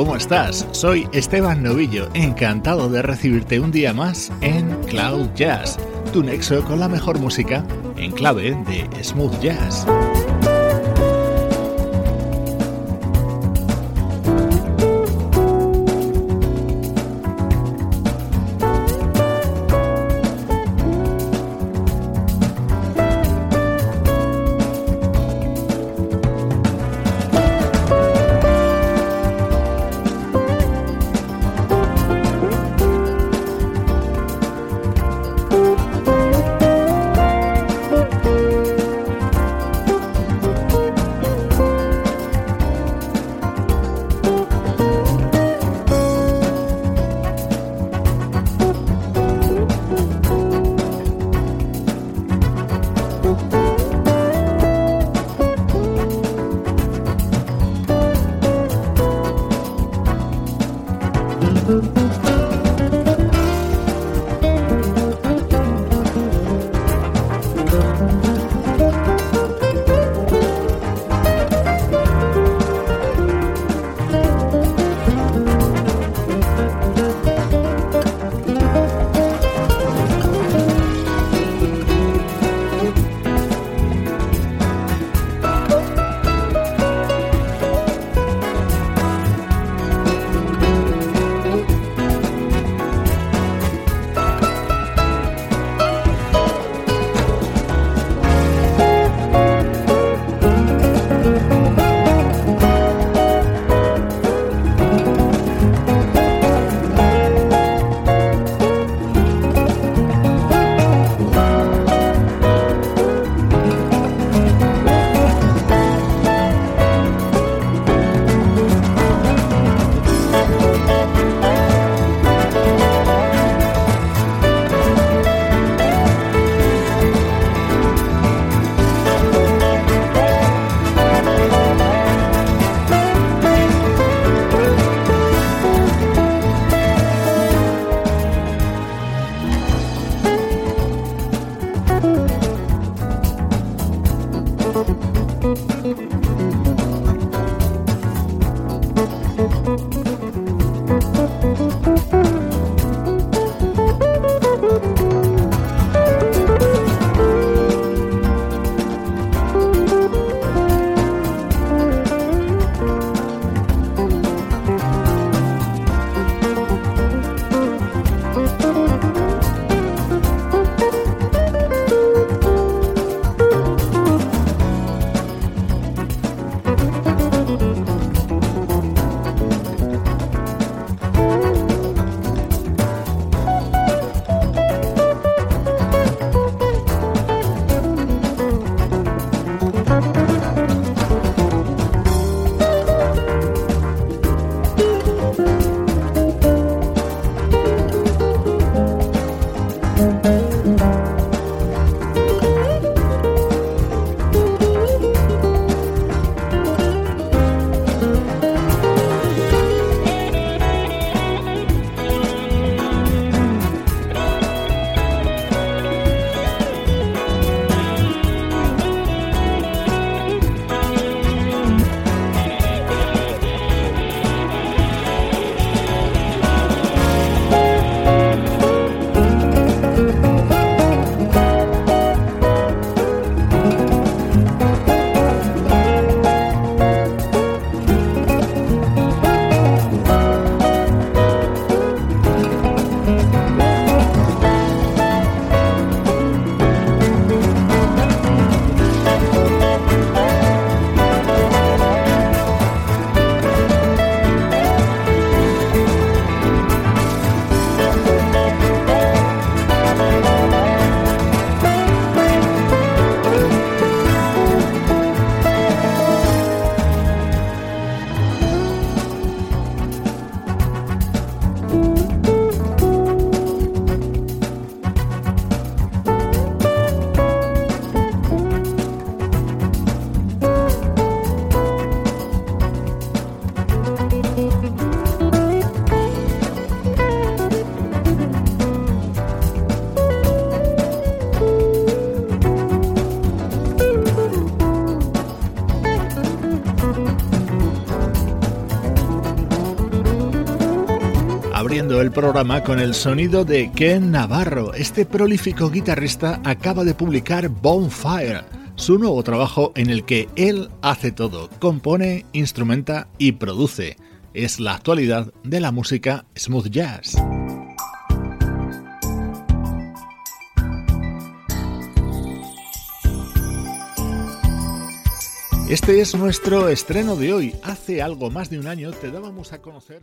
¿Cómo estás? Soy Esteban Novillo, encantado de recibirte un día más en Cloud Jazz, tu nexo con la mejor música en clave de smooth jazz. El programa con el sonido de Ken Navarro. Este prolífico guitarrista acaba de publicar Bonfire, su nuevo trabajo en el que él hace todo, compone, instrumenta y produce. Es la actualidad de la música smooth jazz. Este es nuestro estreno de hoy. Hace algo más de un año te dábamos a conocer.